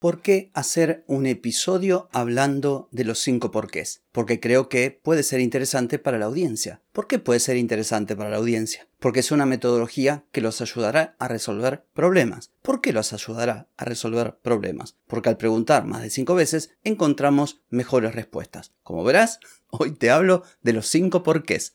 ¿por qué hacer un episodio hablando de los cinco porqués? Porque creo que puede ser interesante para la audiencia. ¿Por qué puede ser interesante para la audiencia? Porque es una metodología que los ayudará a resolver problemas. ¿Por qué los ayudará a resolver problemas? Porque al preguntar más de cinco veces encontramos mejores respuestas. Como verás, hoy te hablo de los cinco porqués.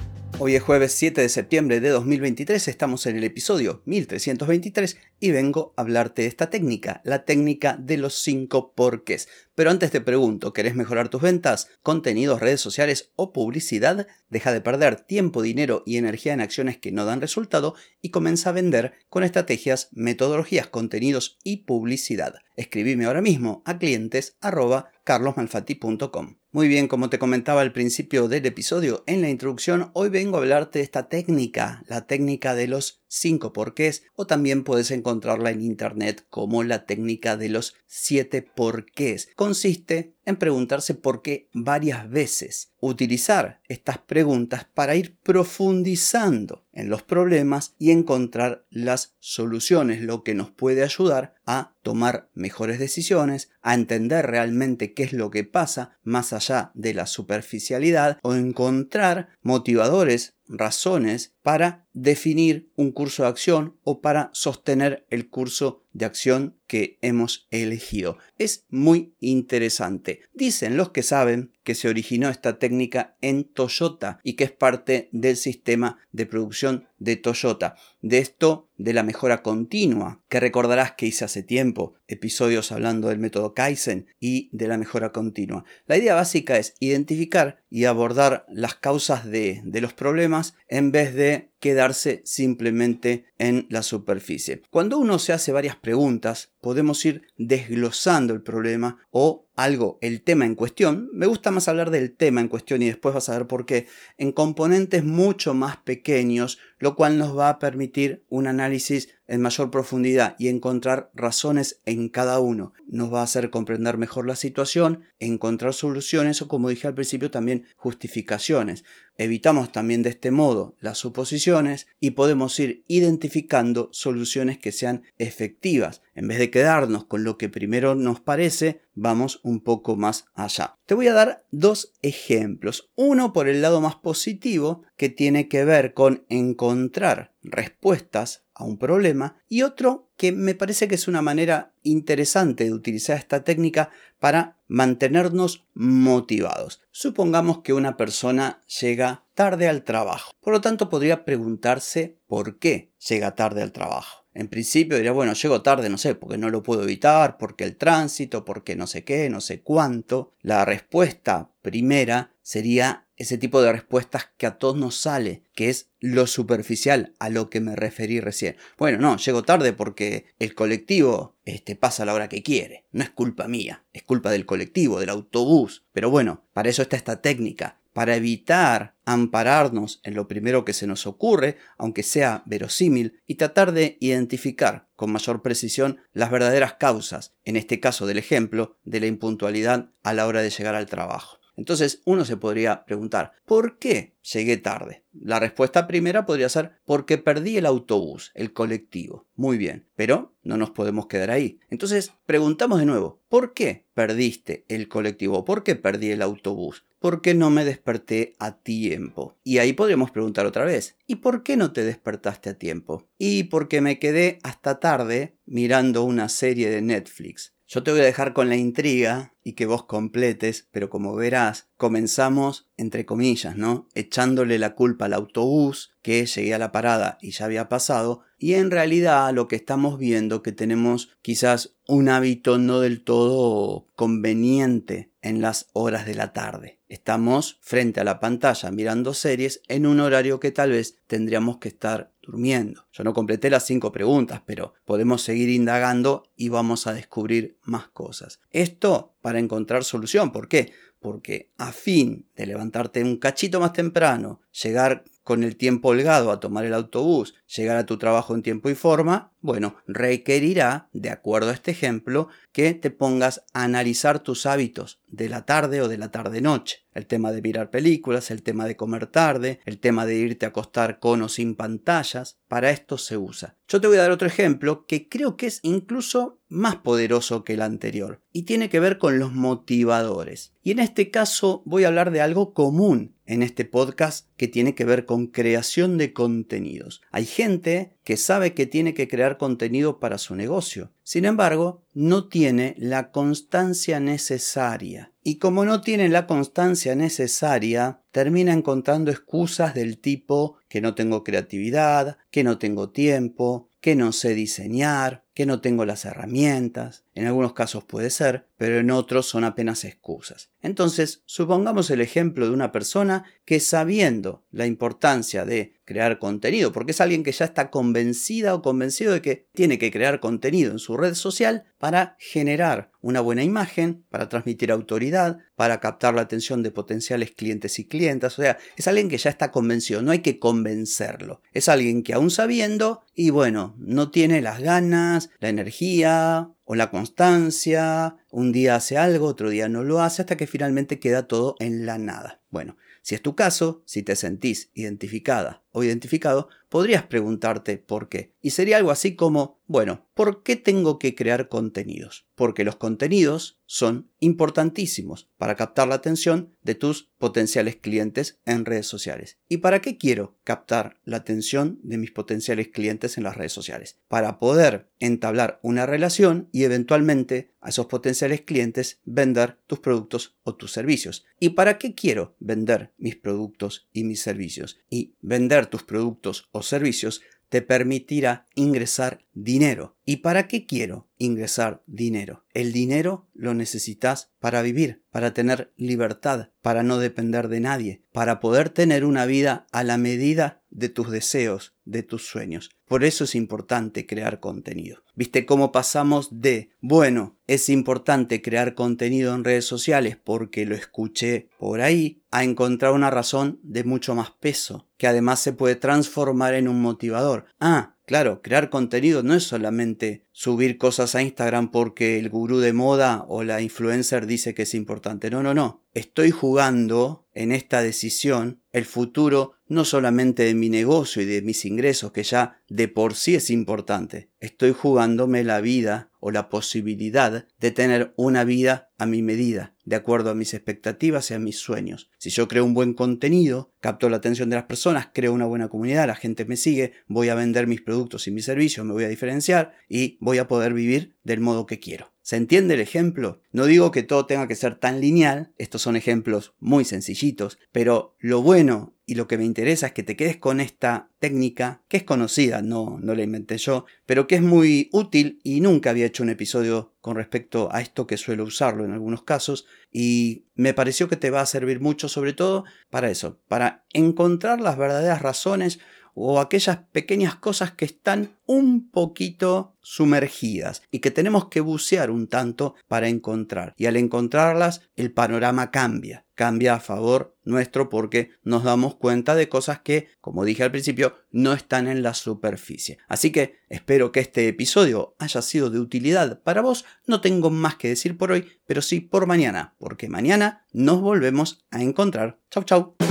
Hoy es jueves 7 de septiembre de 2023, estamos en el episodio 1323 y vengo a hablarte de esta técnica, la técnica de los 5 porqués. Pero antes te pregunto, ¿querés mejorar tus ventas, contenidos, redes sociales o publicidad? Deja de perder tiempo, dinero y energía en acciones que no dan resultado y comienza a vender con estrategias, metodologías, contenidos y publicidad. Escribime ahora mismo a clientes carlosmalfatti.com. Muy bien, como te comentaba al principio del episodio, en la introducción, hoy vengo a hablarte de esta técnica, la técnica de los 5 porqués, o también puedes encontrarla en internet como la técnica de los 7 porqués. Consiste en preguntarse por qué varias veces. Utilizar estas preguntas para ir profundizando en los problemas y encontrar las soluciones, lo que nos puede ayudar a tomar mejores decisiones, a entender realmente qué es lo que pasa más allá de la superficialidad o encontrar motivadores razones para definir un curso de acción o para sostener el curso de acción que hemos elegido. Es muy interesante. Dicen los que saben que se originó esta técnica en Toyota y que es parte del sistema de producción de Toyota. De esto, de la mejora continua, que recordarás que hice hace tiempo, episodios hablando del método Kaizen y de la mejora continua. La idea básica es identificar y abordar las causas de, de los problemas en vez de quedarse simplemente en la superficie. Cuando uno se hace varias preguntas, podemos ir desglosando el problema o algo, el tema en cuestión. Me gusta más hablar del tema en cuestión y después vas a ver por qué. En componentes mucho más pequeños, lo cual nos va a permitir un análisis en mayor profundidad y encontrar razones en cada uno. Nos va a hacer comprender mejor la situación, encontrar soluciones o como dije al principio también justificaciones. Evitamos también de este modo las suposiciones y podemos ir identificando soluciones que sean efectivas. En vez de quedarnos con lo que primero nos parece, vamos un poco más allá. Te voy a dar dos ejemplos. Uno por el lado más positivo, que tiene que ver con encontrar respuestas a un problema, y otro que me parece que es una manera interesante de utilizar esta técnica para mantenernos motivados. Supongamos que una persona llega tarde al trabajo. Por lo tanto, podría preguntarse por qué llega tarde al trabajo. En principio diría, bueno, llego tarde, no sé, porque no lo puedo evitar, porque el tránsito, porque no sé qué, no sé cuánto. La respuesta primera sería ese tipo de respuestas que a todos nos sale, que es lo superficial a lo que me referí recién. Bueno, no, llego tarde porque el colectivo este, pasa a la hora que quiere. No es culpa mía, es culpa del colectivo, del autobús. Pero bueno, para eso está esta técnica para evitar ampararnos en lo primero que se nos ocurre, aunque sea verosímil, y tratar de identificar con mayor precisión las verdaderas causas, en este caso del ejemplo, de la impuntualidad a la hora de llegar al trabajo. Entonces uno se podría preguntar, ¿por qué llegué tarde? La respuesta primera podría ser porque perdí el autobús, el colectivo. Muy bien, pero no nos podemos quedar ahí. Entonces preguntamos de nuevo, ¿por qué perdiste el colectivo? ¿Por qué perdí el autobús? ¿Por qué no me desperté a tiempo? Y ahí podríamos preguntar otra vez, ¿y por qué no te despertaste a tiempo? Y porque me quedé hasta tarde mirando una serie de Netflix. Yo te voy a dejar con la intriga y que vos completes, pero como verás, comenzamos, entre comillas, ¿no? Echándole la culpa al autobús, que llegué a la parada y ya había pasado, y en realidad lo que estamos viendo que tenemos quizás un hábito no del todo conveniente en las horas de la tarde. Estamos frente a la pantalla mirando series en un horario que tal vez tendríamos que estar durmiendo. Yo no completé las cinco preguntas, pero podemos seguir indagando y vamos a descubrir más cosas. Esto para encontrar solución. ¿Por qué? Porque a fin de levantarte un cachito más temprano, llegar con el tiempo holgado a tomar el autobús, llegar a tu trabajo en tiempo y forma, bueno, requerirá, de acuerdo a este ejemplo, que te pongas a analizar tus hábitos de la tarde o de la tarde-noche. El tema de mirar películas, el tema de comer tarde, el tema de irte a acostar con o sin pantallas, para esto se usa. Yo te voy a dar otro ejemplo que creo que es incluso más poderoso que el anterior y tiene que ver con los motivadores. Y en este caso voy a hablar de algo común en este podcast que tiene que ver con creación de contenidos. Hay gente que sabe que tiene que crear contenido para su negocio. Sin embargo, no tiene la constancia necesaria. Y como no tiene la constancia necesaria, termina encontrando excusas del tipo que no tengo creatividad, que no tengo tiempo, que no sé diseñar, que no tengo las herramientas. En algunos casos puede ser, pero en otros son apenas excusas. Entonces, supongamos el ejemplo de una persona que sabiendo la importancia de crear contenido, porque es alguien que ya está convencida o convencido de que tiene que crear contenido en su red social para generar una buena imagen, para transmitir autoridad, para captar la atención de potenciales clientes y clientas. O sea, es alguien que ya está convencido, no hay que convencerlo. Es alguien que aún sabiendo, y bueno, no tiene las ganas, la energía o la constancia, un día hace algo, otro día no lo hace, hasta que finalmente queda todo en la nada. Bueno, si es tu caso, si te sentís identificada o identificado, podrías preguntarte por qué. Y sería algo así como, bueno, ¿por qué tengo que crear contenidos? Porque los contenidos son importantísimos para captar la atención de tus potenciales clientes en redes sociales. ¿Y para qué quiero captar la atención de mis potenciales clientes en las redes sociales? Para poder entablar una relación y eventualmente a esos potenciales clientes vender tus productos o tus servicios. ¿Y para qué quiero vender mis productos y mis servicios? Y vender tus productos o servicios te permitirá ingresar dinero. ¿Y para qué quiero ingresar dinero? El dinero lo necesitas para vivir, para tener libertad, para no depender de nadie, para poder tener una vida a la medida de tus deseos, de tus sueños. Por eso es importante crear contenido. ¿Viste cómo pasamos de, bueno, es importante crear contenido en redes sociales porque lo escuché por ahí, a encontrar una razón de mucho más peso, que además se puede transformar en un motivador. Ah, Claro, crear contenido no es solamente subir cosas a Instagram porque el gurú de moda o la influencer dice que es importante. No, no, no. Estoy jugando en esta decisión el futuro no solamente de mi negocio y de mis ingresos, que ya de por sí es importante. Estoy jugándome la vida o la posibilidad de tener una vida a mi medida, de acuerdo a mis expectativas y a mis sueños. Si yo creo un buen contenido, capto la atención de las personas, creo una buena comunidad, la gente me sigue, voy a vender mis productos y mis servicios, me voy a diferenciar y voy a poder vivir del modo que quiero. ¿Se entiende el ejemplo? No digo que todo tenga que ser tan lineal, estos son ejemplos muy sencillitos, pero lo bueno y lo que me interesa es que te quedes con esta técnica que es conocida, no, no la inventé yo, pero que es muy útil y nunca había hecho un episodio con respecto a esto que suelo usarlo en algunos casos y me pareció que te va a servir mucho sobre todo para eso, para encontrar las verdaderas razones o aquellas pequeñas cosas que están un poquito sumergidas y que tenemos que bucear un tanto para encontrar. Y al encontrarlas, el panorama cambia, cambia a favor nuestro porque nos damos cuenta de cosas que, como dije al principio, no están en la superficie. Así que espero que este episodio haya sido de utilidad para vos. No tengo más que decir por hoy, pero sí por mañana, porque mañana nos volvemos a encontrar. Chau, chau.